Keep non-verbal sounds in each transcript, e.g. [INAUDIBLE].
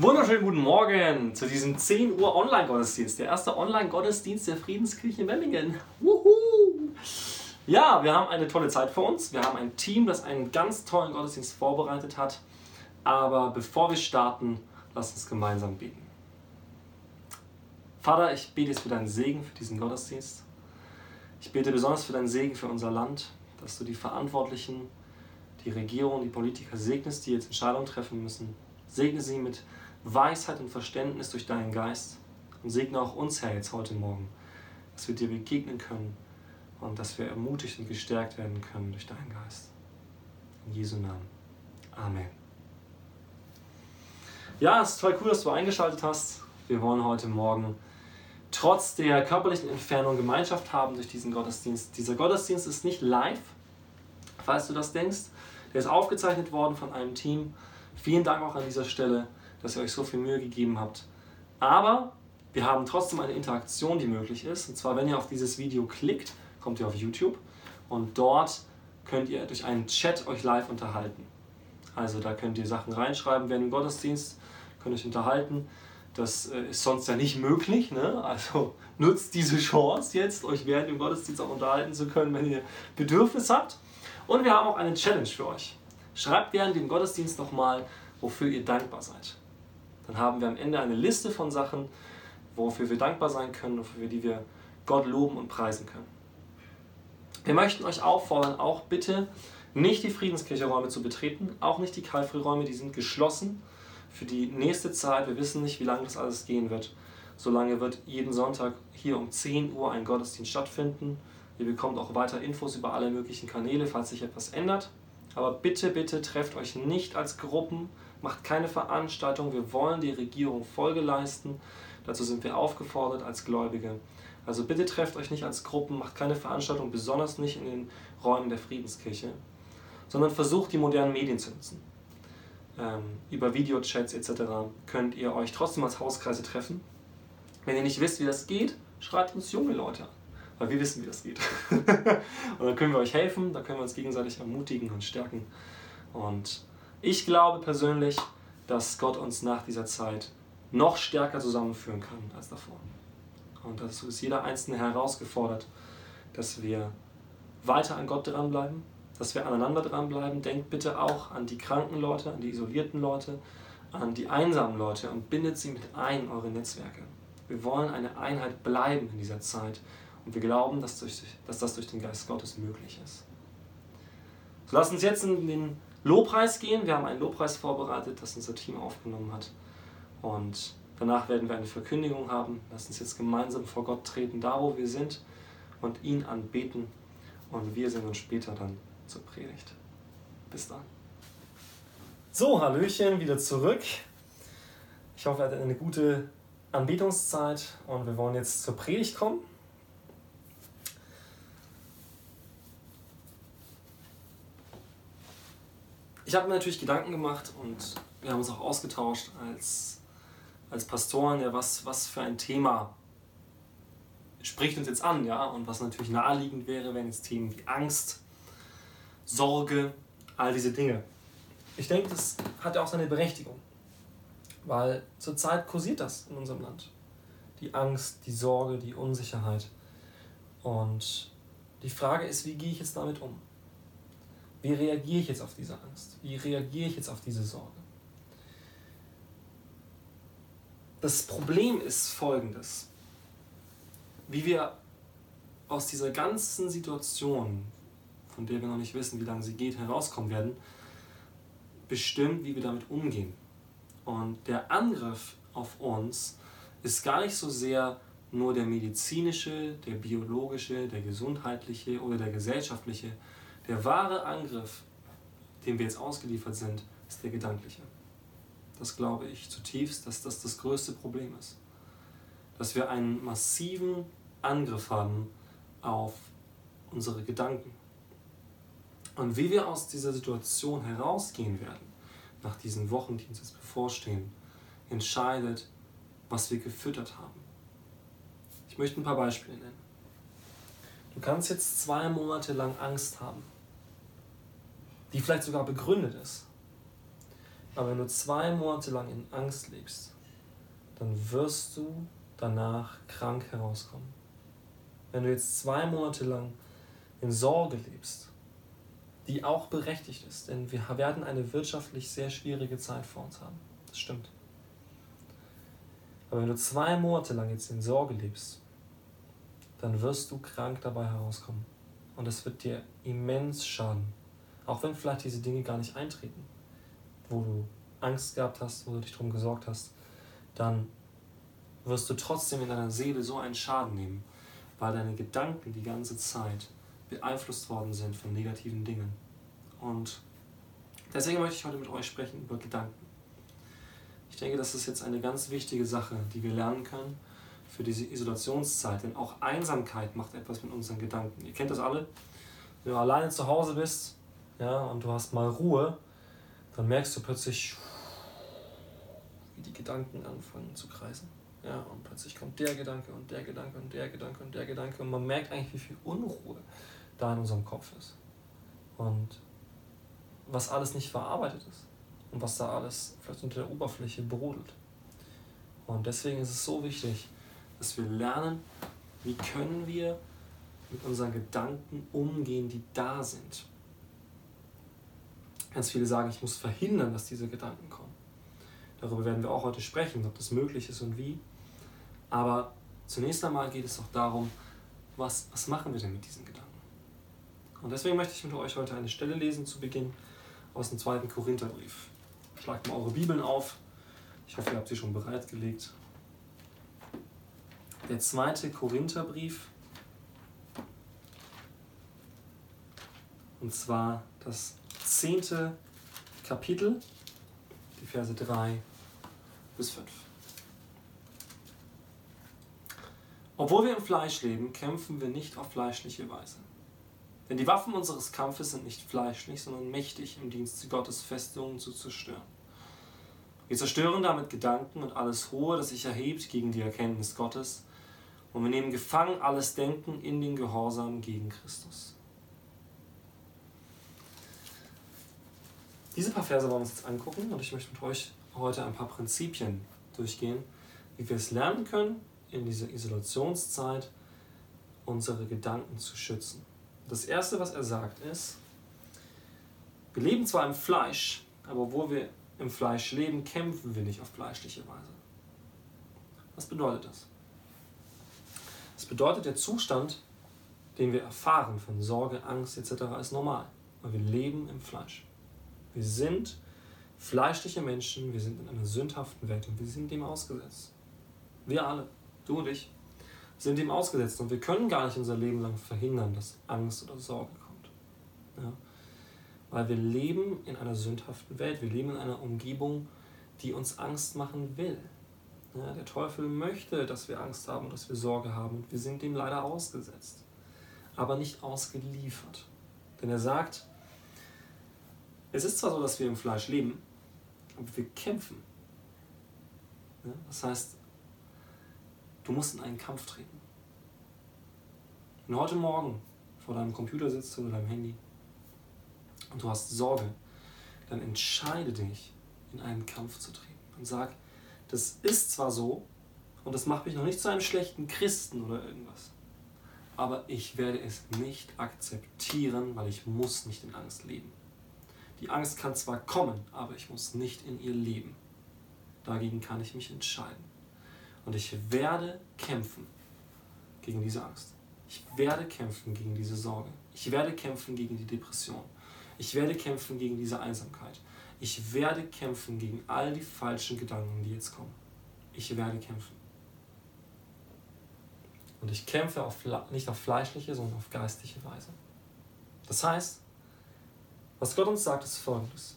Wunderschönen guten Morgen zu diesem 10 Uhr Online-Gottesdienst. Der erste Online-Gottesdienst der Friedenskirche Memmingen. Wuhu! Ja, wir haben eine tolle Zeit vor uns. Wir haben ein Team, das einen ganz tollen Gottesdienst vorbereitet hat. Aber bevor wir starten, lasst uns gemeinsam beten. Vater, ich bete jetzt für deinen Segen für diesen Gottesdienst. Ich bete besonders für deinen Segen für unser Land, dass du die Verantwortlichen, die Regierung, die Politiker segnest, die jetzt Entscheidungen treffen müssen. Segne sie mit Weisheit und Verständnis durch deinen Geist und segne auch uns, Herr, jetzt heute Morgen, dass wir dir begegnen können und dass wir ermutigt und gestärkt werden können durch deinen Geist. In Jesu Namen. Amen. Ja, es ist toll cool, dass du eingeschaltet hast. Wir wollen heute Morgen trotz der körperlichen Entfernung Gemeinschaft haben durch diesen Gottesdienst. Dieser Gottesdienst ist nicht live, falls du das denkst. Der ist aufgezeichnet worden von einem Team. Vielen Dank auch an dieser Stelle dass ihr euch so viel Mühe gegeben habt. Aber wir haben trotzdem eine Interaktion, die möglich ist. Und zwar, wenn ihr auf dieses Video klickt, kommt ihr auf YouTube und dort könnt ihr durch einen Chat euch live unterhalten. Also da könnt ihr Sachen reinschreiben während dem Gottesdienst, könnt euch unterhalten. Das äh, ist sonst ja nicht möglich. Ne? Also [LAUGHS] nutzt diese Chance jetzt, euch während dem Gottesdienst auch unterhalten zu können, wenn ihr Bedürfnis habt. Und wir haben auch eine Challenge für euch. Schreibt während dem Gottesdienst nochmal, wofür ihr dankbar seid dann haben wir am Ende eine Liste von Sachen, wofür wir dankbar sein können und für die wir Gott loben und preisen können. Wir möchten euch auffordern, auch bitte nicht die Friedenskirche-Räume zu betreten, auch nicht die Karlfree-Räume, die sind geschlossen für die nächste Zeit. Wir wissen nicht, wie lange das alles gehen wird. Solange wird jeden Sonntag hier um 10 Uhr ein Gottesdienst stattfinden. Ihr bekommt auch weiter Infos über alle möglichen Kanäle, falls sich etwas ändert. Aber bitte, bitte trefft euch nicht als Gruppen, macht keine Veranstaltung. Wir wollen die Regierung Folge leisten. Dazu sind wir aufgefordert als Gläubige. Also bitte trefft euch nicht als Gruppen, macht keine Veranstaltung, besonders nicht in den Räumen der Friedenskirche, sondern versucht die modernen Medien zu nutzen. Ähm, über Videochats etc. könnt ihr euch trotzdem als Hauskreise treffen. Wenn ihr nicht wisst, wie das geht, schreibt uns junge Leute an, weil wir wissen, wie das geht. [LAUGHS] und dann können wir euch helfen, dann können wir uns gegenseitig ermutigen und stärken. Und ich glaube persönlich, dass Gott uns nach dieser Zeit noch stärker zusammenführen kann als davor. Und dazu ist jeder Einzelne herausgefordert, dass wir weiter an Gott dranbleiben, dass wir aneinander dranbleiben. Denkt bitte auch an die kranken Leute, an die isolierten Leute, an die einsamen Leute und bindet sie mit ein in eure Netzwerke. Wir wollen eine Einheit bleiben in dieser Zeit und wir glauben, dass, durch, dass das durch den Geist Gottes möglich ist. So lasst uns jetzt in den Lobpreis gehen. Wir haben einen Lobpreis vorbereitet, das unser Team aufgenommen hat. Und danach werden wir eine Verkündigung haben. Lass uns jetzt gemeinsam vor Gott treten, da wo wir sind, und ihn anbeten. Und wir sehen uns später dann zur Predigt. Bis dann. So, Hallöchen, wieder zurück. Ich hoffe, ihr hattet eine gute Anbetungszeit und wir wollen jetzt zur Predigt kommen. Ich habe mir natürlich Gedanken gemacht und wir haben uns auch ausgetauscht als, als Pastoren, ja, was, was für ein Thema spricht uns jetzt an, ja, und was natürlich naheliegend wäre, wenn jetzt Themen wie Angst, Sorge, all diese Dinge. Ich denke, das hat ja auch seine Berechtigung, weil zurzeit kursiert das in unserem Land. Die Angst, die Sorge, die Unsicherheit. Und die Frage ist, wie gehe ich jetzt damit um? Wie reagiere ich jetzt auf diese Angst? Wie reagiere ich jetzt auf diese Sorge? Das Problem ist folgendes. Wie wir aus dieser ganzen Situation, von der wir noch nicht wissen, wie lange sie geht, herauskommen werden, bestimmt, wie wir damit umgehen. Und der Angriff auf uns ist gar nicht so sehr nur der medizinische, der biologische, der gesundheitliche oder der gesellschaftliche, der wahre Angriff, dem wir jetzt ausgeliefert sind, ist der gedankliche. Das glaube ich zutiefst, dass das das größte Problem ist. Dass wir einen massiven Angriff haben auf unsere Gedanken. Und wie wir aus dieser Situation herausgehen werden, nach diesen Wochen, die uns jetzt bevorstehen, entscheidet, was wir gefüttert haben. Ich möchte ein paar Beispiele nennen. Du kannst jetzt zwei Monate lang Angst haben die vielleicht sogar begründet ist. Aber wenn du zwei Monate lang in Angst lebst, dann wirst du danach krank herauskommen. Wenn du jetzt zwei Monate lang in Sorge lebst, die auch berechtigt ist, denn wir werden eine wirtschaftlich sehr schwierige Zeit vor uns haben. Das stimmt. Aber wenn du zwei Monate lang jetzt in Sorge lebst, dann wirst du krank dabei herauskommen. Und es wird dir immens schaden. Auch wenn vielleicht diese Dinge gar nicht eintreten, wo du Angst gehabt hast, wo du dich darum gesorgt hast, dann wirst du trotzdem in deiner Seele so einen Schaden nehmen, weil deine Gedanken die ganze Zeit beeinflusst worden sind von negativen Dingen. Und deswegen möchte ich heute mit euch sprechen über Gedanken. Ich denke, das ist jetzt eine ganz wichtige Sache, die wir lernen können für diese Isolationszeit. Denn auch Einsamkeit macht etwas mit unseren Gedanken. Ihr kennt das alle. Wenn du alleine zu Hause bist ja, und du hast mal Ruhe, dann merkst du plötzlich, wie die Gedanken anfangen zu kreisen. Ja, und plötzlich kommt der Gedanke und der Gedanke und der Gedanke und der Gedanke und man merkt eigentlich, wie viel Unruhe da in unserem Kopf ist. Und was alles nicht verarbeitet ist und was da alles vielleicht unter der Oberfläche brodelt. Und deswegen ist es so wichtig, dass wir lernen, wie können wir mit unseren Gedanken umgehen, die da sind. Ganz viele sagen, ich muss verhindern, dass diese Gedanken kommen. Darüber werden wir auch heute sprechen, ob das möglich ist und wie. Aber zunächst einmal geht es auch darum, was, was machen wir denn mit diesen Gedanken? Und deswegen möchte ich mit euch heute eine Stelle lesen zu Beginn aus dem zweiten Korintherbrief. Schlagt mal eure Bibeln auf. Ich hoffe, ihr habt sie schon bereitgelegt. Der zweite Korintherbrief. Und zwar das zehnte Kapitel, die Verse 3 bis 5. Obwohl wir im Fleisch leben, kämpfen wir nicht auf fleischliche Weise. Denn die Waffen unseres Kampfes sind nicht fleischlich, sondern mächtig im Dienst Gottes Festungen zu zerstören. Wir zerstören damit Gedanken und alles Hohe, das sich erhebt gegen die Erkenntnis Gottes, und wir nehmen gefangen alles Denken in den Gehorsam gegen Christus. Diese paar Verse wollen wir uns jetzt angucken und ich möchte mit euch heute ein paar Prinzipien durchgehen, wie wir es lernen können, in dieser Isolationszeit unsere Gedanken zu schützen. Das Erste, was er sagt, ist, wir leben zwar im Fleisch, aber wo wir im Fleisch leben, kämpfen wir nicht auf fleischliche Weise. Was bedeutet das? Das bedeutet, der Zustand, den wir erfahren von Sorge, Angst etc., ist normal, weil wir leben im Fleisch. Wir sind fleischliche Menschen, wir sind in einer sündhaften Welt und wir sind dem ausgesetzt. Wir alle, du und ich sind dem ausgesetzt und wir können gar nicht unser Leben lang verhindern, dass Angst oder Sorge kommt. Ja? Weil wir leben in einer sündhaften Welt, wir leben in einer Umgebung, die uns Angst machen will. Ja, der Teufel möchte, dass wir Angst haben, dass wir Sorge haben und wir sind dem leider ausgesetzt, aber nicht ausgeliefert. Denn er sagt, es ist zwar so, dass wir im Fleisch leben, aber wir kämpfen. Das heißt, Du musst in einen Kampf treten. Wenn du heute Morgen vor deinem Computer sitzt oder deinem Handy und du hast Sorge, dann entscheide dich, in einen Kampf zu treten. Und sag, das ist zwar so und das macht mich noch nicht zu einem schlechten Christen oder irgendwas, aber ich werde es nicht akzeptieren, weil ich muss nicht in Angst leben. Die Angst kann zwar kommen, aber ich muss nicht in ihr leben. Dagegen kann ich mich entscheiden. Und ich werde kämpfen gegen diese Angst. Ich werde kämpfen gegen diese Sorge. Ich werde kämpfen gegen die Depression. Ich werde kämpfen gegen diese Einsamkeit. Ich werde kämpfen gegen all die falschen Gedanken, die jetzt kommen. Ich werde kämpfen. Und ich kämpfe auf, nicht auf fleischliche, sondern auf geistliche Weise. Das heißt, was Gott uns sagt, ist folgendes.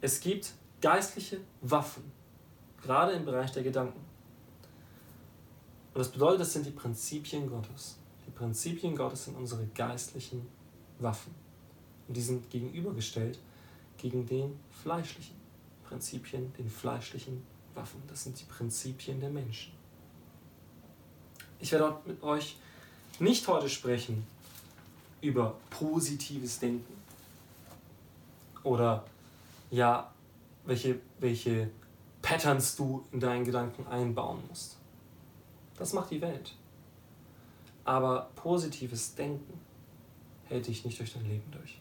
Es gibt geistliche Waffen, gerade im Bereich der Gedanken. Und das bedeutet, das sind die Prinzipien Gottes. Die Prinzipien Gottes sind unsere geistlichen Waffen. Und die sind gegenübergestellt gegen den fleischlichen Prinzipien, den fleischlichen Waffen. Das sind die Prinzipien der Menschen. Ich werde mit euch nicht heute sprechen über positives Denken oder ja, welche, welche Patterns du in deinen Gedanken einbauen musst. Das macht die Welt. Aber positives Denken hält dich nicht durch dein Leben durch.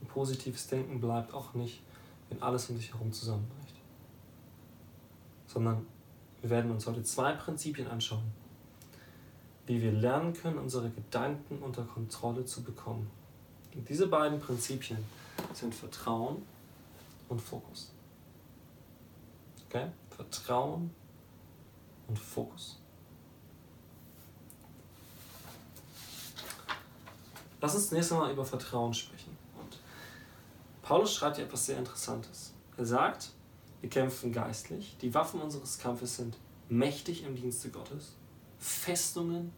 Und positives Denken bleibt auch nicht, wenn alles um dich herum zusammenbricht. Sondern wir werden uns heute zwei Prinzipien anschauen, wie wir lernen können, unsere Gedanken unter Kontrolle zu bekommen. Und diese beiden Prinzipien sind Vertrauen und Fokus. Okay? Vertrauen und Fokus. Lass uns zunächst einmal über Vertrauen sprechen. Und Paulus schreibt hier etwas sehr Interessantes. Er sagt, wir kämpfen geistlich, die Waffen unseres Kampfes sind mächtig im Dienste Gottes, Festungen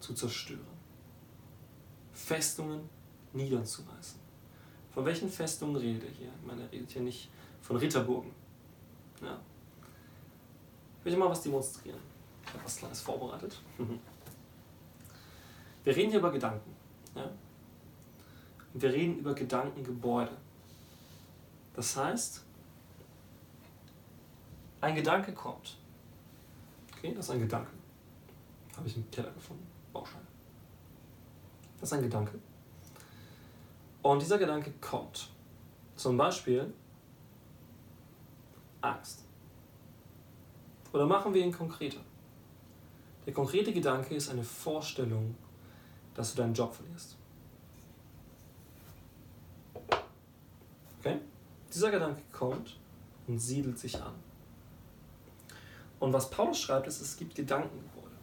zu zerstören, Festungen niederzureißen. Von welchen Festungen redet er hier? Ich meine, er redet hier nicht von Ritterburgen. Ja. Ich möchte mal was demonstrieren. Ich habe was Kleines vorbereitet. [LAUGHS] Wir reden hier über Gedanken. Ja? Und wir reden über Gedankengebäude. Das heißt, ein Gedanke kommt. Okay, das ist ein Gedanke. Habe ich im Keller gefunden. Bauschein. Das ist ein Gedanke. Und dieser Gedanke kommt. Zum Beispiel Angst. Oder machen wir ihn konkreter. Der konkrete Gedanke ist eine Vorstellung dass du deinen Job verlierst. Okay? Dieser Gedanke kommt und siedelt sich an. Und was Paulus schreibt, ist, es gibt Gedankengebäude.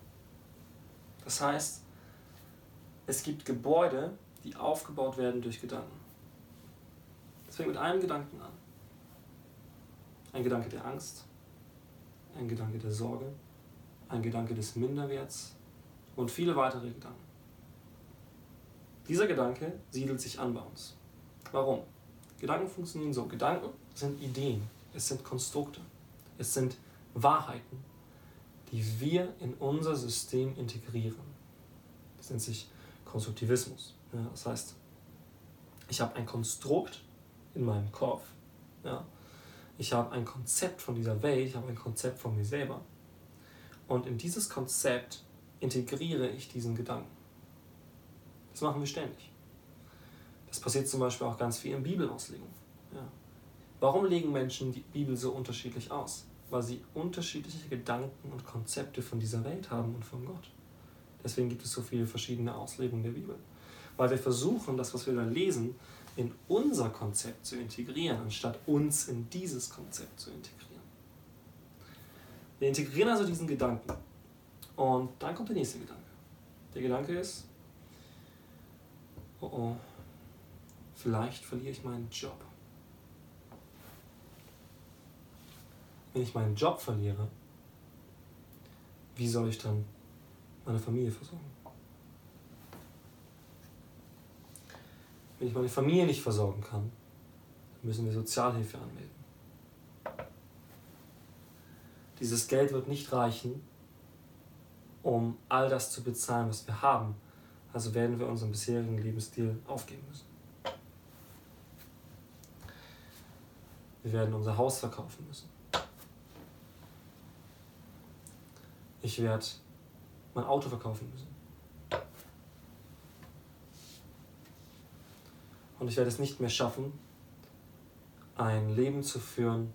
Das heißt, es gibt Gebäude, die aufgebaut werden durch Gedanken. Es fängt mit einem Gedanken an. Ein Gedanke der Angst, ein Gedanke der Sorge, ein Gedanke des Minderwerts und viele weitere Gedanken. Dieser Gedanke siedelt sich an bei uns. Warum? Gedanken funktionieren so. Gedanken sind Ideen, es sind Konstrukte, es sind Wahrheiten, die wir in unser System integrieren. Das nennt sich Konstruktivismus. Ja, das heißt, ich habe ein Konstrukt in meinem Kopf. Ja. Ich habe ein Konzept von dieser Welt, ich habe ein Konzept von mir selber. Und in dieses Konzept integriere ich diesen Gedanken. Das machen wir ständig. Das passiert zum Beispiel auch ganz viel in Bibelauslegung. Ja. Warum legen Menschen die Bibel so unterschiedlich aus? Weil sie unterschiedliche Gedanken und Konzepte von dieser Welt haben und von Gott. Deswegen gibt es so viele verschiedene Auslegungen der Bibel. Weil wir versuchen, das, was wir da lesen, in unser Konzept zu integrieren, anstatt uns in dieses Konzept zu integrieren. Wir integrieren also diesen Gedanken. Und dann kommt der nächste Gedanke. Der Gedanke ist, oh oh, vielleicht verliere ich meinen Job. Wenn ich meinen Job verliere, wie soll ich dann meine Familie versorgen? Wenn ich meine Familie nicht versorgen kann, müssen wir Sozialhilfe anmelden. Dieses Geld wird nicht reichen, um all das zu bezahlen, was wir haben, also werden wir unseren bisherigen Lebensstil aufgeben müssen. Wir werden unser Haus verkaufen müssen. Ich werde mein Auto verkaufen müssen. Und ich werde es nicht mehr schaffen, ein Leben zu führen,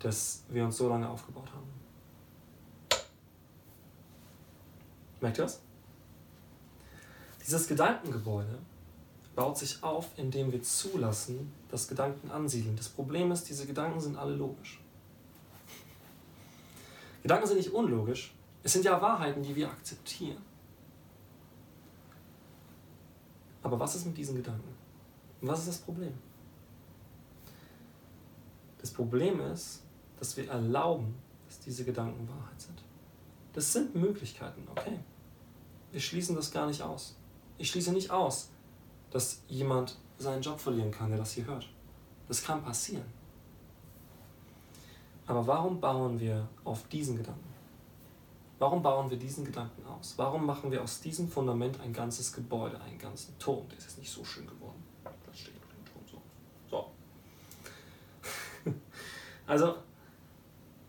das wir uns so lange aufgebaut haben. Merkt ihr das? Dieses Gedankengebäude baut sich auf, indem wir zulassen, dass Gedanken ansiedeln. Das Problem ist, diese Gedanken sind alle logisch. Gedanken sind nicht unlogisch, es sind ja Wahrheiten, die wir akzeptieren. Aber was ist mit diesen Gedanken? Was ist das Problem? Das Problem ist, dass wir erlauben, dass diese Gedanken Wahrheit sind. Das sind Möglichkeiten, okay. Wir schließen das gar nicht aus. Ich schließe nicht aus, dass jemand seinen Job verlieren kann, der das hier hört. Das kann passieren. Aber warum bauen wir auf diesen Gedanken? Warum bauen wir diesen Gedanken aus? Warum machen wir aus diesem Fundament ein ganzes Gebäude, einen ganzen Turm? Der ist jetzt nicht so schön geworden. Das steht auf dem Turm so. So. Also,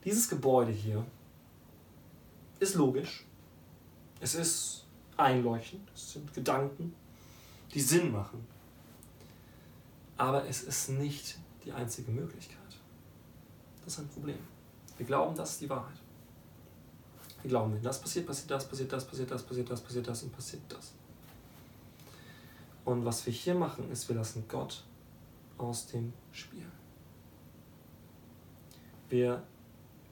dieses Gebäude hier ist logisch. Es ist einleuchtend. Es sind Gedanken, die Sinn machen. Aber es ist nicht die einzige Möglichkeit. Das ist ein Problem. Wir glauben, das ist die Wahrheit. Wir glauben, wenn das passiert, passiert das, passiert das, passiert das, passiert das, passiert das und passiert das. Und was wir hier machen, ist, wir lassen Gott aus dem Spiel. Wir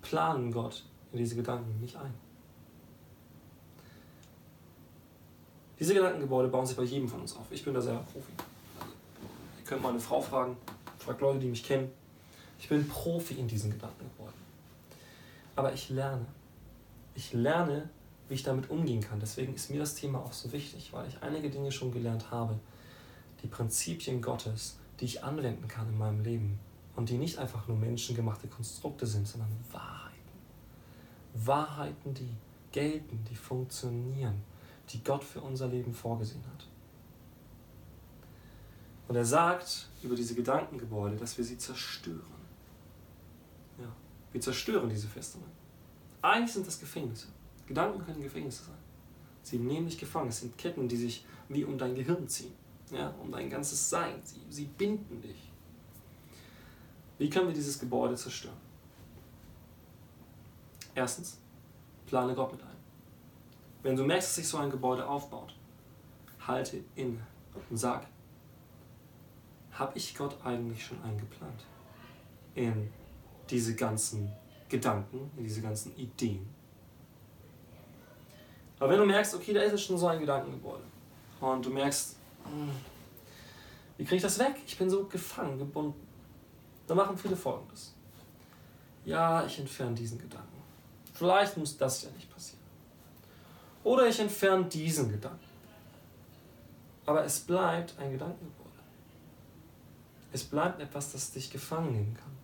planen Gott in diese Gedanken nicht ein. Diese Gedankengebäude bauen sich bei jedem von uns auf. Ich bin da selber Profi. Ihr könnt meine Frau fragen, fragt Leute, die mich kennen. Ich bin Profi in diesen Gedankengebäuden. Aber ich lerne. Ich lerne, wie ich damit umgehen kann. Deswegen ist mir das Thema auch so wichtig, weil ich einige Dinge schon gelernt habe. Die Prinzipien Gottes, die ich anwenden kann in meinem Leben. Und die nicht einfach nur menschengemachte Konstrukte sind, sondern Wahrheiten. Wahrheiten, die gelten, die funktionieren, die Gott für unser Leben vorgesehen hat. Und er sagt über diese Gedankengebäude, dass wir sie zerstören. Ja, wir zerstören diese Festungen. Eigentlich sind das Gefängnisse. Gedanken können Gefängnisse sein. Sie nehmen dich gefangen. Es sind Ketten, die sich wie um dein Gehirn ziehen. Ja, um dein ganzes Sein. Sie, sie binden dich. Wie können wir dieses Gebäude zerstören? Erstens, plane Gott mit ein. Wenn du merkst, dass sich so ein Gebäude aufbaut, halte inne und sag, habe ich Gott eigentlich schon eingeplant in diese ganzen Gedanken, in diese ganzen Ideen? Aber wenn du merkst, okay, da ist schon so ein Gedankengebäude und du merkst, hm, wie kriege ich das weg? Ich bin so gefangen, gebunden. Dann machen viele folgendes. Ja, ich entferne diesen Gedanken. Vielleicht muss das ja nicht passieren. Oder ich entferne diesen Gedanken. Aber es bleibt ein Gedankengebäude. Es bleibt etwas, das dich gefangen nehmen kann.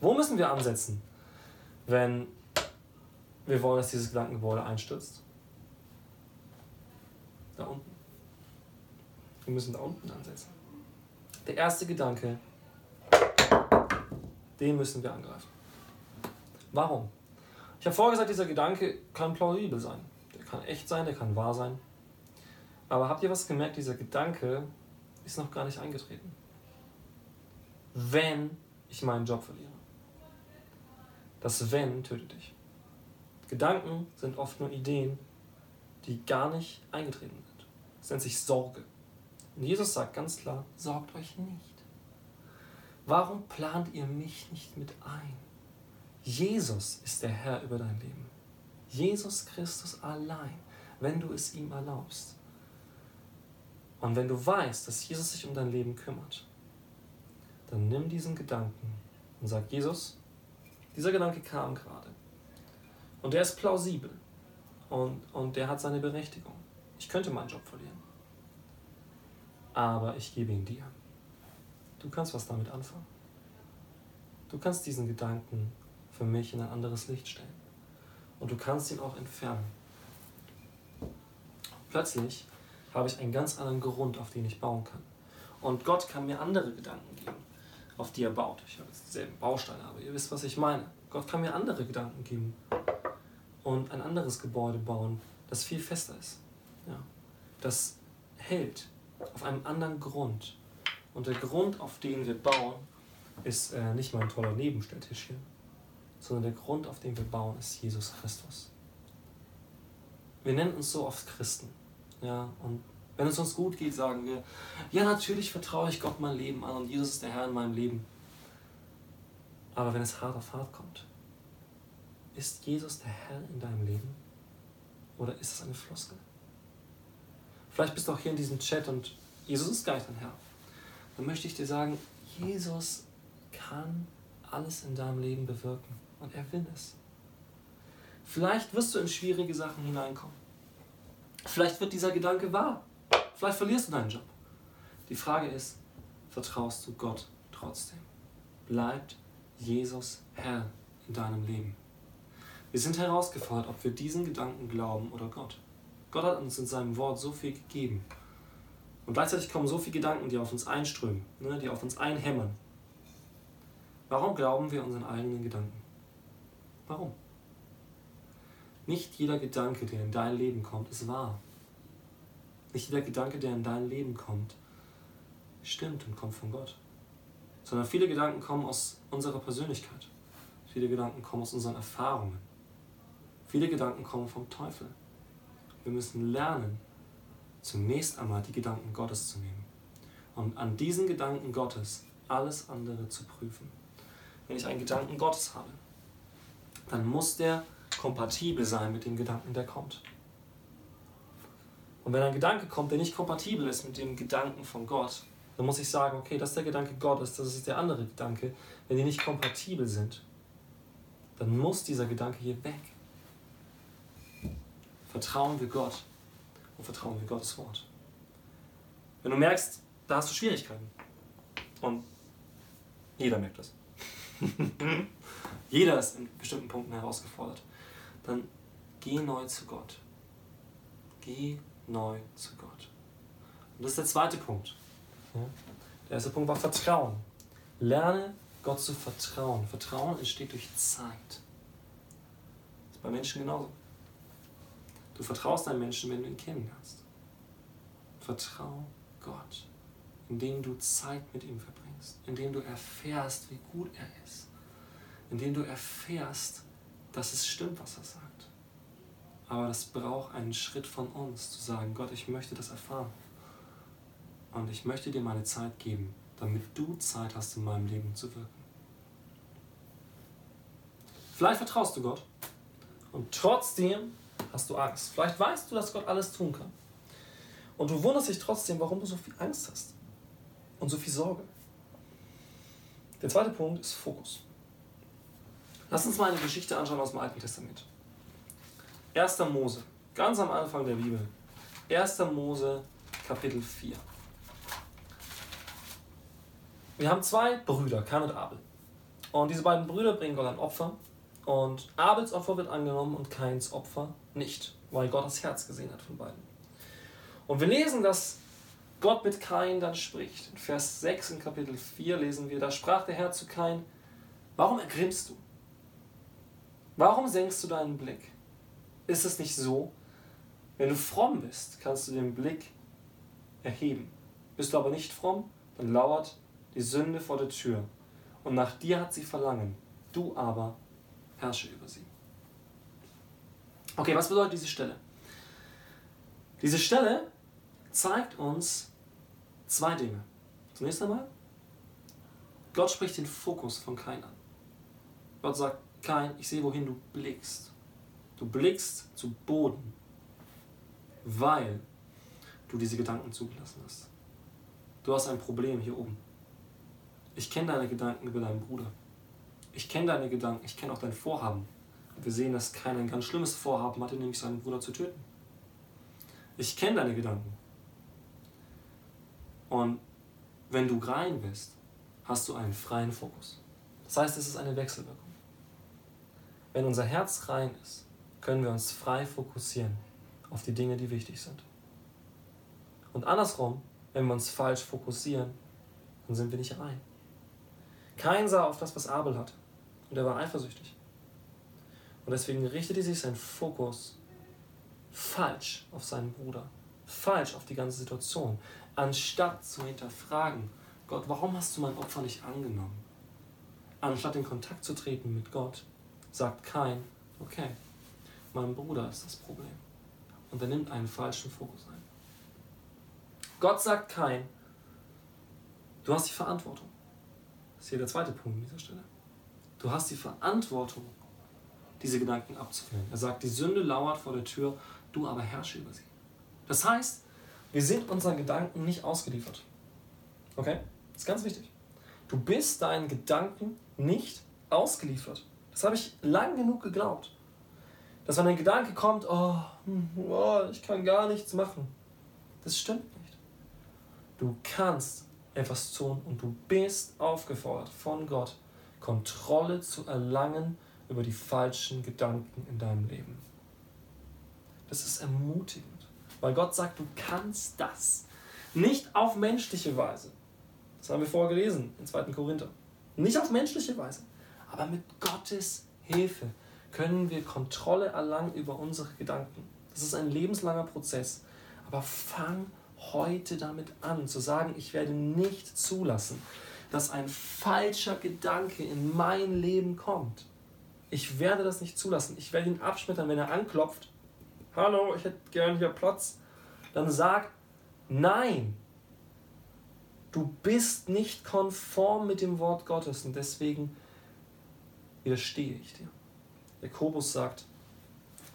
Wo müssen wir ansetzen, wenn wir wollen, dass dieses Gedankengebäude einstürzt? Da unten. Wir müssen da unten ansetzen. Der erste Gedanke, den müssen wir angreifen. Warum? Ich habe vorher gesagt, dieser Gedanke kann plausibel sein. Der kann echt sein, der kann wahr sein. Aber habt ihr was gemerkt? Dieser Gedanke ist noch gar nicht eingetreten. Wenn ich meinen Job verliere. Das Wenn tötet dich. Gedanken sind oft nur Ideen, die gar nicht eingetreten sind. Es nennt sich Sorge. Und Jesus sagt ganz klar, sorgt euch nicht. Warum plant ihr mich nicht mit ein? Jesus ist der Herr über dein Leben. Jesus Christus allein, wenn du es ihm erlaubst. Und wenn du weißt, dass Jesus sich um dein Leben kümmert, dann nimm diesen Gedanken und sag, Jesus, dieser Gedanke kam gerade. Und der ist plausibel. Und, und der hat seine Berechtigung. Ich könnte meinen Job verlieren. Aber ich gebe ihn dir. Du kannst was damit anfangen. Du kannst diesen Gedanken für mich in ein anderes Licht stellen. Und du kannst ihn auch entfernen. Plötzlich habe ich einen ganz anderen Grund, auf den ich bauen kann. Und Gott kann mir andere Gedanken geben, auf die er baut. Ich habe jetzt dieselben Bausteine, aber ihr wisst, was ich meine. Gott kann mir andere Gedanken geben und ein anderes Gebäude bauen, das viel fester ist. Ja. Das hält auf einem anderen Grund. Und der Grund, auf den wir bauen, ist äh, nicht mal ein toller Nebenstelltisch hier, sondern der Grund, auf dem wir bauen, ist Jesus Christus. Wir nennen uns so oft Christen. Ja, und wenn es uns gut geht, sagen wir, ja, natürlich vertraue ich Gott mein Leben an und Jesus ist der Herr in meinem Leben. Aber wenn es hart auf hart kommt, ist Jesus der Herr in deinem Leben? Oder ist es eine Floskel? Vielleicht bist du auch hier in diesem Chat und Jesus ist gar nicht dein Herr. Dann möchte ich dir sagen, Jesus kann alles in deinem Leben bewirken. Und er will es. Vielleicht wirst du in schwierige Sachen hineinkommen. Vielleicht wird dieser Gedanke wahr. Vielleicht verlierst du deinen Job. Die Frage ist, vertraust du Gott trotzdem? Bleibt Jesus Herr in deinem Leben? Wir sind herausgefordert, ob wir diesen Gedanken glauben oder Gott. Gott hat uns in seinem Wort so viel gegeben. Und gleichzeitig kommen so viele Gedanken, die auf uns einströmen, ne, die auf uns einhämmern. Warum glauben wir unseren eigenen Gedanken? Warum? Nicht jeder Gedanke, der in dein Leben kommt, ist wahr. Nicht jeder Gedanke, der in dein Leben kommt, stimmt und kommt von Gott. Sondern viele Gedanken kommen aus unserer Persönlichkeit. Viele Gedanken kommen aus unseren Erfahrungen. Viele Gedanken kommen vom Teufel. Wir müssen lernen, zunächst einmal die Gedanken Gottes zu nehmen und an diesen Gedanken Gottes alles andere zu prüfen. Wenn ich einen Gedanken Gottes habe, dann muss der kompatibel sein mit dem Gedanken, der kommt. Und wenn ein Gedanke kommt, der nicht kompatibel ist mit dem Gedanken von Gott, dann muss ich sagen, okay, das ist der Gedanke Gottes, das ist der andere Gedanke. Wenn die nicht kompatibel sind, dann muss dieser Gedanke hier weg. Vertrauen wir Gott und vertrauen wir Gottes Wort. Wenn du merkst, da hast du Schwierigkeiten und jeder merkt das. [LAUGHS] jeder ist in bestimmten Punkten herausgefordert. Dann geh neu zu Gott. Geh neu zu Gott. Und das ist der zweite Punkt. Der erste Punkt war Vertrauen. Lerne Gott zu vertrauen. Vertrauen entsteht durch Zeit. Das ist bei Menschen genauso. Du vertraust einem Menschen, wenn du ihn kennenlernst. Vertrau Gott, indem du Zeit mit ihm verbringst, indem du erfährst, wie gut er ist, indem du erfährst, dass es stimmt, was er sagt. Aber das braucht einen Schritt von uns, zu sagen, Gott, ich möchte das erfahren. Und ich möchte dir meine Zeit geben, damit du Zeit hast, in meinem Leben zu wirken. Vielleicht vertraust du Gott und trotzdem hast du Angst. Vielleicht weißt du, dass Gott alles tun kann. Und du wunderst dich trotzdem, warum du so viel Angst hast und so viel Sorge. Der zweite Punkt ist Fokus. Lass uns mal eine Geschichte anschauen aus dem Alten Testament. 1. Mose, ganz am Anfang der Bibel. 1. Mose, Kapitel 4. Wir haben zwei Brüder, Kain und Abel. Und diese beiden Brüder bringen Gott ein Opfer. Und Abels Opfer wird angenommen und Kains Opfer nicht, weil Gott das Herz gesehen hat von beiden. Und wir lesen, dass Gott mit Kain dann spricht. In Vers 6 in Kapitel 4 lesen wir, da sprach der Herr zu Kain, warum ergrimmst du? Warum senkst du deinen Blick? Ist es nicht so, wenn du fromm bist, kannst du den Blick erheben. Bist du aber nicht fromm, dann lauert die Sünde vor der Tür und nach dir hat sie Verlangen, du aber herrsche über sie. Okay, was bedeutet diese Stelle? Diese Stelle zeigt uns zwei Dinge. Zunächst einmal, Gott spricht den Fokus von Kain an. Gott sagt, Kain, ich sehe, wohin du blickst. Du blickst zu Boden, weil du diese Gedanken zugelassen hast. Du hast ein Problem hier oben. Ich kenne deine Gedanken über deinen Bruder. Ich kenne deine Gedanken, ich kenne auch dein Vorhaben. Wir sehen, dass Kain ein ganz schlimmes Vorhaben hatte, nämlich seinen Bruder zu töten. Ich kenne deine Gedanken. Und wenn du rein bist, hast du einen freien Fokus. Das heißt, es ist eine Wechselwirkung. Wenn unser Herz rein ist, können wir uns frei fokussieren auf die Dinge, die wichtig sind. Und andersrum, wenn wir uns falsch fokussieren, dann sind wir nicht rein. Kein sah auf das, was Abel hatte. Und er war eifersüchtig. Und deswegen richtete sich sein Fokus falsch auf seinen Bruder. Falsch auf die ganze Situation. Anstatt zu hinterfragen, Gott, warum hast du mein Opfer nicht angenommen? Anstatt in Kontakt zu treten mit Gott, sagt kein, okay, mein Bruder ist das Problem. Und er nimmt einen falschen Fokus ein. Gott sagt kein, du hast die Verantwortung. Das ist hier der zweite Punkt an dieser Stelle. Du hast die Verantwortung, diese Gedanken abzuwehren. Er sagt, die Sünde lauert vor der Tür, du aber herrsche über sie. Das heißt, wir sind unseren Gedanken nicht ausgeliefert. Okay? Das ist ganz wichtig. Du bist deinen Gedanken nicht ausgeliefert. Das habe ich lang genug geglaubt. Dass wenn ein Gedanke kommt, oh, oh, ich kann gar nichts machen. Das stimmt nicht. Du kannst etwas tun und du bist aufgefordert von Gott, Kontrolle zu erlangen über die falschen Gedanken in deinem Leben. Das ist ermutigend, weil Gott sagt, du kannst das. Nicht auf menschliche Weise. Das haben wir vorher gelesen in 2. Korinther. Nicht auf menschliche Weise, aber mit Gottes Hilfe können wir Kontrolle erlangen über unsere Gedanken. Das ist ein lebenslanger Prozess. Aber fang heute damit an, zu sagen, ich werde nicht zulassen, dass ein falscher Gedanke in mein Leben kommt. Ich werde das nicht zulassen. Ich werde ihn abschmettern, wenn er anklopft. Hallo, ich hätte gern hier Platz. Dann sag nein. Du bist nicht konform mit dem Wort Gottes und deswegen widerstehe ich dir. Jakobus sagt,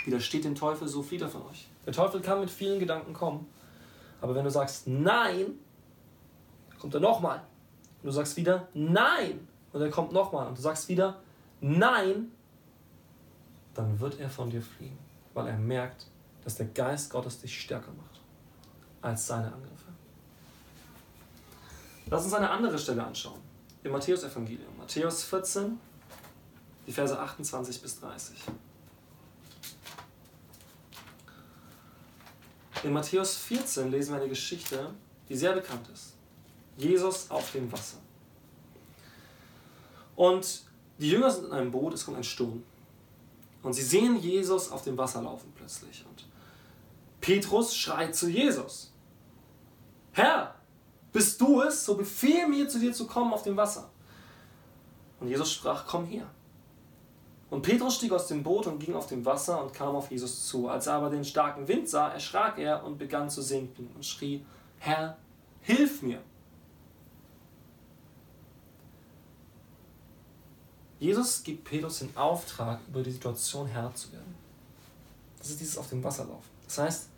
widersteht dem Teufel, so er von euch. Der Teufel kann mit vielen Gedanken kommen, aber wenn du sagst Nein, kommt er nochmal. Und du sagst wieder Nein und er kommt nochmal und du sagst wieder Nein, dann wird er von dir fliehen, weil er merkt, dass der Geist Gottes dich stärker macht als seine Angriffe. Lass uns eine andere Stelle anschauen. Im Matthäus-Evangelium. Matthäus 14, die Verse 28 bis 30. In Matthäus 14 lesen wir eine Geschichte, die sehr bekannt ist. Jesus auf dem Wasser. Und die Jünger sind in einem Boot, es kommt ein Sturm. Und sie sehen Jesus auf dem Wasser laufen plötzlich. Und Petrus schreit zu Jesus. Herr, bist du es? So befehl mir, zu dir zu kommen auf dem Wasser. Und Jesus sprach, komm hier. Und Petrus stieg aus dem Boot und ging auf dem Wasser und kam auf Jesus zu. Als er aber den starken Wind sah, erschrak er und begann zu sinken und schrie, Herr, hilf mir. Jesus gibt Petrus den Auftrag, über die Situation Herr zu werden. Das ist dieses auf dem Wasser laufen. Das heißt,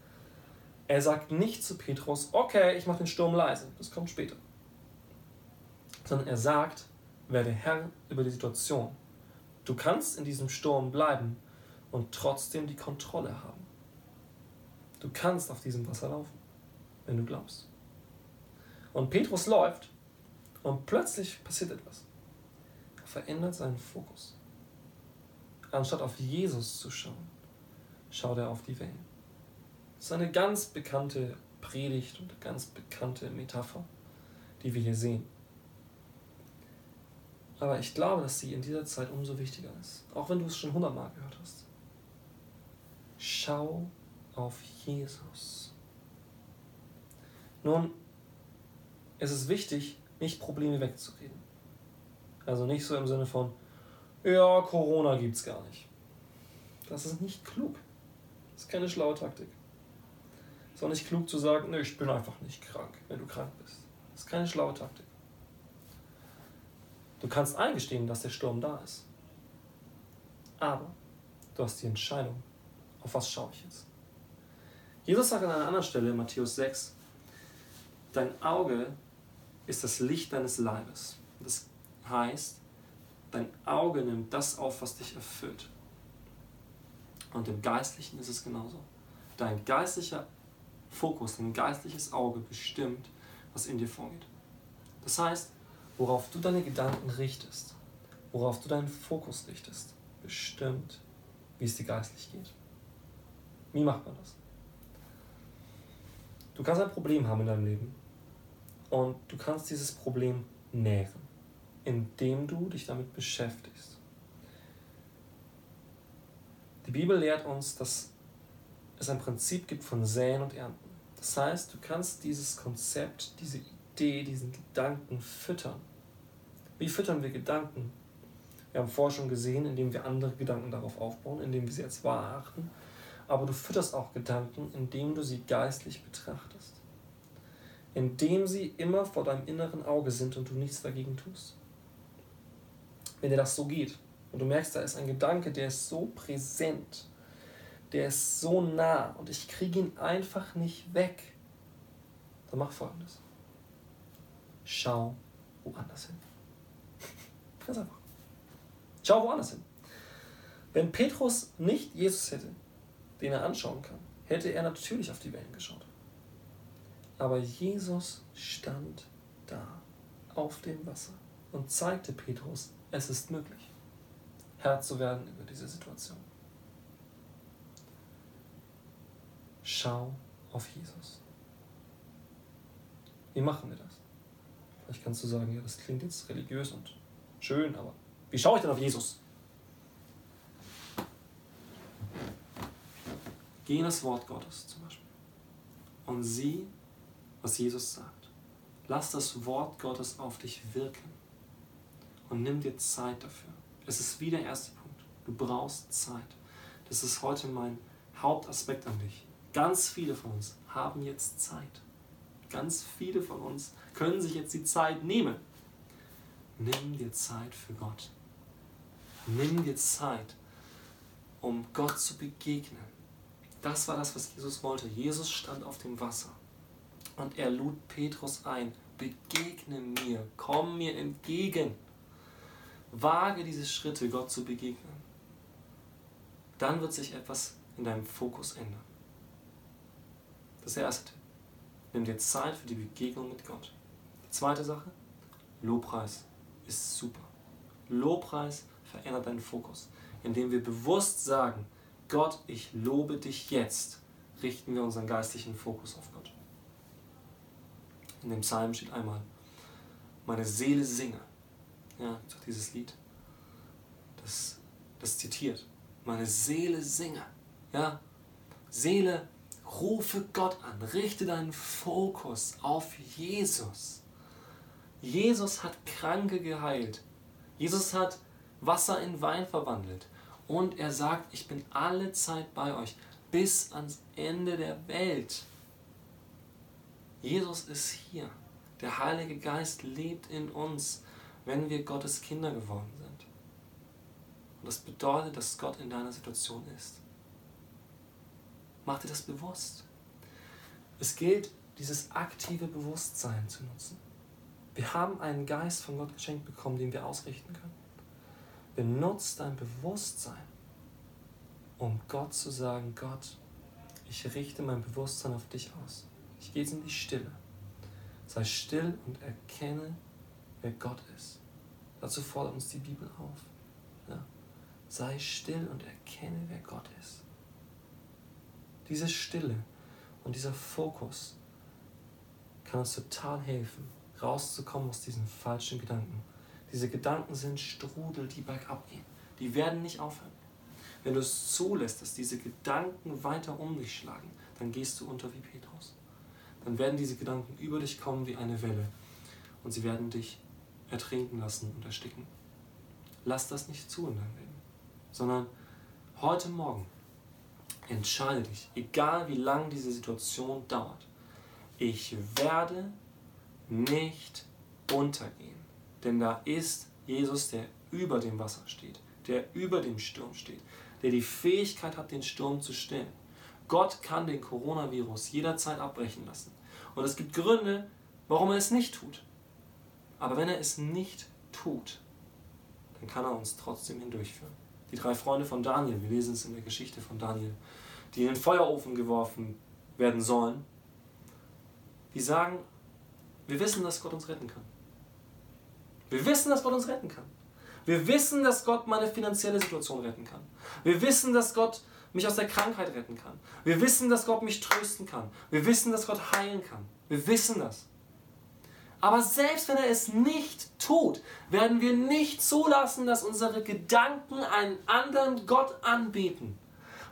er sagt nicht zu Petrus, okay, ich mache den Sturm leise, das kommt später. Sondern er sagt, werde Herr über die Situation Du kannst in diesem Sturm bleiben und trotzdem die Kontrolle haben. Du kannst auf diesem Wasser laufen, wenn du glaubst. Und Petrus läuft und plötzlich passiert etwas. Er verändert seinen Fokus. Anstatt auf Jesus zu schauen, schaut er auf die Wellen. Das ist eine ganz bekannte Predigt und eine ganz bekannte Metapher, die wir hier sehen. Aber ich glaube, dass sie in dieser Zeit umso wichtiger ist. Auch wenn du es schon hundertmal gehört hast. Schau auf Jesus. Nun, es ist wichtig, nicht Probleme wegzureden. Also nicht so im Sinne von, ja, Corona gibt es gar nicht. Das ist nicht klug. Das ist keine schlaue Taktik. Es ist auch nicht klug zu sagen, ne, ich bin einfach nicht krank, wenn du krank bist. Das ist keine schlaue Taktik. Du kannst eingestehen, dass der Sturm da ist. Aber du hast die Entscheidung, auf was schaue ich jetzt. Jesus sagt an einer anderen Stelle in Matthäus 6, dein Auge ist das Licht deines Leibes. Das heißt, dein Auge nimmt das auf, was dich erfüllt. Und im Geistlichen ist es genauso. Dein geistlicher Fokus, dein geistliches Auge bestimmt, was in dir vorgeht. Das heißt, worauf du deine Gedanken richtest, worauf du deinen Fokus richtest, bestimmt, wie es dir geistlich geht. Wie macht man das? Du kannst ein Problem haben in deinem Leben und du kannst dieses Problem nähren, indem du dich damit beschäftigst. Die Bibel lehrt uns, dass es ein Prinzip gibt von Säen und Ernten. Das heißt, du kannst dieses Konzept, diese Idee, diesen Gedanken füttern. Wie füttern wir Gedanken? Wir haben vorher schon gesehen, indem wir andere Gedanken darauf aufbauen, indem wir sie als wahr erachten. Aber du fütterst auch Gedanken, indem du sie geistlich betrachtest. Indem sie immer vor deinem inneren Auge sind und du nichts dagegen tust. Wenn dir das so geht und du merkst, da ist ein Gedanke, der ist so präsent, der ist so nah und ich kriege ihn einfach nicht weg, dann mach folgendes. Schau woanders hin. [LAUGHS] Ganz einfach. Schau woanders hin. Wenn Petrus nicht Jesus hätte, den er anschauen kann, hätte er natürlich auf die Wellen geschaut. Aber Jesus stand da auf dem Wasser und zeigte Petrus, es ist möglich, Herr zu werden über diese Situation. Schau auf Jesus. Wie machen wir das? Vielleicht kannst du sagen, ja, das klingt jetzt religiös und schön, aber wie schaue ich denn auf Jesus? Geh in das Wort Gottes zum Beispiel und sieh, was Jesus sagt. Lass das Wort Gottes auf dich wirken und nimm dir Zeit dafür. Es ist wie der erste Punkt. Du brauchst Zeit. Das ist heute mein Hauptaspekt an dich. Ganz viele von uns haben jetzt Zeit. Ganz viele von uns können sich jetzt die Zeit nehmen. Nimm dir Zeit für Gott. Nimm dir Zeit, um Gott zu begegnen. Das war das, was Jesus wollte. Jesus stand auf dem Wasser und er lud Petrus ein. Begegne mir, komm mir entgegen. Wage diese Schritte, Gott zu begegnen. Dann wird sich etwas in deinem Fokus ändern. Das erste. Nimm dir Zeit für die Begegnung mit Gott. Die zweite Sache, Lobpreis ist super. Lobpreis verändert deinen Fokus. Indem wir bewusst sagen, Gott, ich lobe dich jetzt, richten wir unseren geistlichen Fokus auf Gott. In dem Psalm steht einmal, meine Seele singe. Ja, dieses Lied, das, das zitiert. Meine Seele singe. Ja, Seele, rufe Gott an, richte deinen Fokus auf Jesus. Jesus hat Kranke geheilt. Jesus hat Wasser in Wein verwandelt. Und er sagt, ich bin alle Zeit bei euch bis ans Ende der Welt. Jesus ist hier. Der Heilige Geist lebt in uns, wenn wir Gottes Kinder geworden sind. Und das bedeutet, dass Gott in deiner Situation ist. Mach dir das bewusst. Es gilt, dieses aktive Bewusstsein zu nutzen. Wir haben einen Geist von Gott geschenkt bekommen, den wir ausrichten können. Benutzt dein Bewusstsein, um Gott zu sagen, Gott, ich richte mein Bewusstsein auf dich aus. Ich gehe jetzt in die Stille. Sei still und erkenne, wer Gott ist. Dazu fordert uns die Bibel auf. Ja. Sei still und erkenne, wer Gott ist. Diese Stille und dieser Fokus kann uns total helfen, rauszukommen aus diesen falschen Gedanken. Diese Gedanken sind Strudel, die bergab gehen. Die werden nicht aufhören. Wenn du es zulässt, dass diese Gedanken weiter um dich schlagen, dann gehst du unter wie Petrus. Dann werden diese Gedanken über dich kommen wie eine Welle und sie werden dich ertrinken lassen und ersticken. Lass das nicht zu in deinem Leben, sondern heute Morgen entscheide dich, egal wie lang diese Situation dauert, ich werde nicht untergehen. Denn da ist Jesus, der über dem Wasser steht, der über dem Sturm steht, der die Fähigkeit hat, den Sturm zu stillen. Gott kann den Coronavirus jederzeit abbrechen lassen. Und es gibt Gründe, warum er es nicht tut. Aber wenn er es nicht tut, dann kann er uns trotzdem hindurchführen. Die drei Freunde von Daniel, wir lesen es in der Geschichte von Daniel, die in den Feuerofen geworfen werden sollen, die sagen, wir wissen, dass Gott uns retten kann. Wir wissen, dass Gott uns retten kann. Wir wissen, dass Gott meine finanzielle Situation retten kann. Wir wissen, dass Gott mich aus der Krankheit retten kann. Wir wissen, dass Gott mich trösten kann. Wir wissen, dass Gott heilen kann. Wir wissen das. Aber selbst wenn er es nicht tut, werden wir nicht zulassen, dass unsere Gedanken einen anderen Gott anbeten.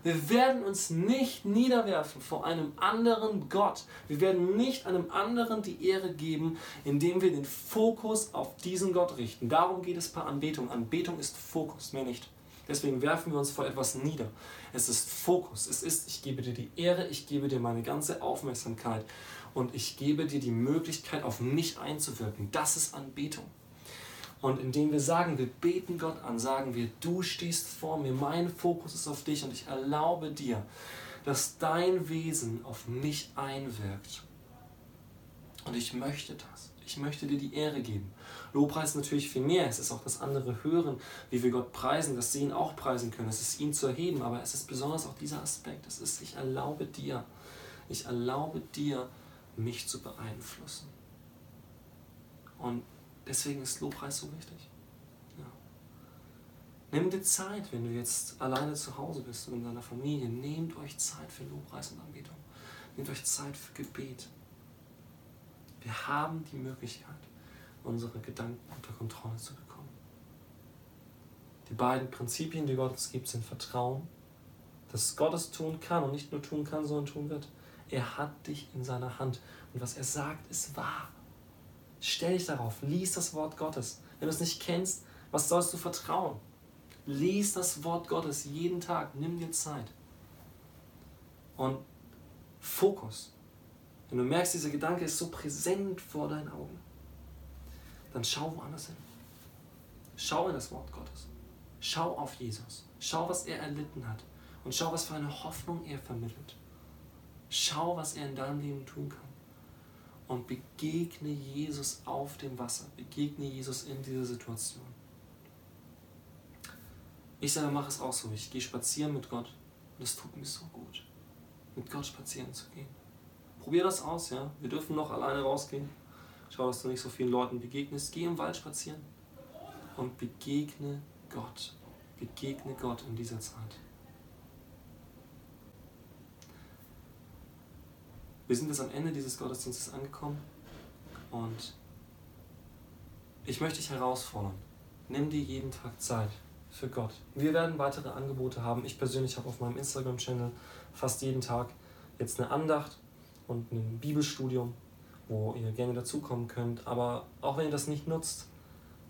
Wir werden uns nicht niederwerfen vor einem anderen Gott. Wir werden nicht einem anderen die Ehre geben, indem wir den Fokus auf diesen Gott richten. Darum geht es bei Anbetung. Anbetung ist Fokus, mehr nicht. Deswegen werfen wir uns vor etwas nieder. Es ist Fokus. Es ist, ich gebe dir die Ehre, ich gebe dir meine ganze Aufmerksamkeit und ich gebe dir die Möglichkeit, auf mich einzuwirken. Das ist Anbetung. Und indem wir sagen, wir beten Gott an, sagen wir, du stehst vor mir, mein Fokus ist auf dich und ich erlaube dir, dass dein Wesen auf mich einwirkt. Und ich möchte das. Ich möchte dir die Ehre geben. Lobpreis natürlich viel mehr. Es ist auch das andere Hören, wie wir Gott preisen, dass sie ihn auch preisen können. Es ist ihn zu erheben, aber es ist besonders auch dieser Aspekt. Es ist, ich erlaube dir, ich erlaube dir, mich zu beeinflussen. Und Deswegen ist Lobpreis so wichtig. Ja. Nimm dir Zeit, wenn du jetzt alleine zu Hause bist und in deiner Familie. Nehmt euch Zeit für Lobpreis und Anbetung. Nehmt euch Zeit für Gebet. Wir haben die Möglichkeit, unsere Gedanken unter Kontrolle zu bekommen. Die beiden Prinzipien, die Gott uns gibt, sind Vertrauen, dass Gott es tun kann und nicht nur tun kann, sondern tun wird. Er hat dich in seiner Hand und was er sagt, ist wahr. Stell dich darauf, lies das Wort Gottes. Wenn du es nicht kennst, was sollst du vertrauen? Lies das Wort Gottes jeden Tag, nimm dir Zeit. Und Fokus. Wenn du merkst, dieser Gedanke ist so präsent vor deinen Augen, dann schau woanders hin. Schau in das Wort Gottes. Schau auf Jesus. Schau, was er erlitten hat. Und schau, was für eine Hoffnung er vermittelt. Schau, was er in deinem Leben tun kann. Und begegne Jesus auf dem Wasser. Begegne Jesus in dieser Situation. Ich selber mache es auch so. Ich gehe spazieren mit Gott. Und es tut mir so gut, mit Gott spazieren zu gehen. Probier das aus, ja. Wir dürfen noch alleine rausgehen. Schau, dass du nicht so vielen Leuten begegnest. Geh im Wald spazieren und begegne Gott. Begegne Gott in dieser Zeit. Wir sind jetzt am Ende dieses Gottesdienstes angekommen und ich möchte dich herausfordern. Nimm dir jeden Tag Zeit für Gott. Wir werden weitere Angebote haben. Ich persönlich habe auf meinem Instagram-Channel fast jeden Tag jetzt eine Andacht und ein Bibelstudium, wo ihr gerne dazukommen könnt. Aber auch wenn ihr das nicht nutzt,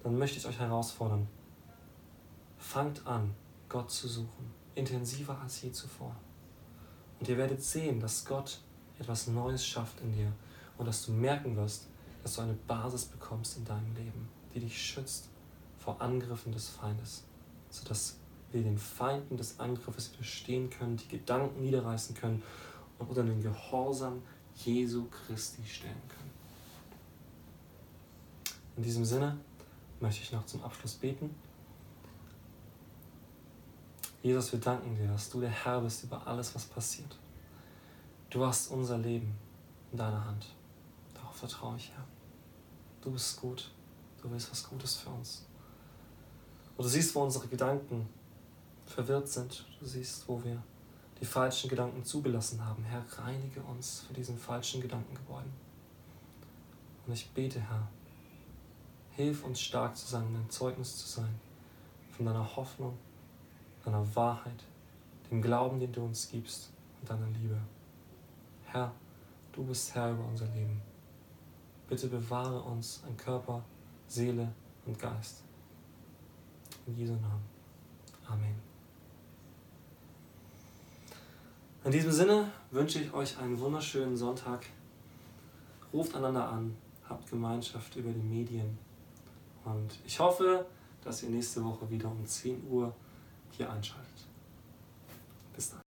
dann möchte ich euch herausfordern. Fangt an, Gott zu suchen, intensiver als je zuvor. Und ihr werdet sehen, dass Gott etwas Neues schafft in dir und dass du merken wirst, dass du eine Basis bekommst in deinem Leben, die dich schützt vor Angriffen des Feindes, sodass wir den Feinden des Angriffes widerstehen können, die Gedanken niederreißen können und unter den Gehorsam Jesu Christi stellen können. In diesem Sinne möchte ich noch zum Abschluss beten. Jesus, wir danken dir, dass du der Herr bist über alles, was passiert. Du hast unser Leben in deiner Hand. Darauf vertraue ich, Herr. Du bist gut. Du willst was Gutes für uns. Und du siehst, wo unsere Gedanken verwirrt sind. Du siehst, wo wir die falschen Gedanken zugelassen haben. Herr, reinige uns für diesen falschen Gedankengebäuden. Und ich bete, Herr, Hilf uns stark zu sein, ein Zeugnis zu sein von deiner Hoffnung, deiner Wahrheit, dem Glauben, den du uns gibst und deiner Liebe. Herr, du bist Herr über unser Leben. Bitte bewahre uns an Körper, Seele und Geist. In Jesu Namen. Amen. In diesem Sinne wünsche ich euch einen wunderschönen Sonntag. Ruft einander an, habt Gemeinschaft über die Medien. Und ich hoffe, dass ihr nächste Woche wieder um 10 Uhr hier einschaltet. Bis dann.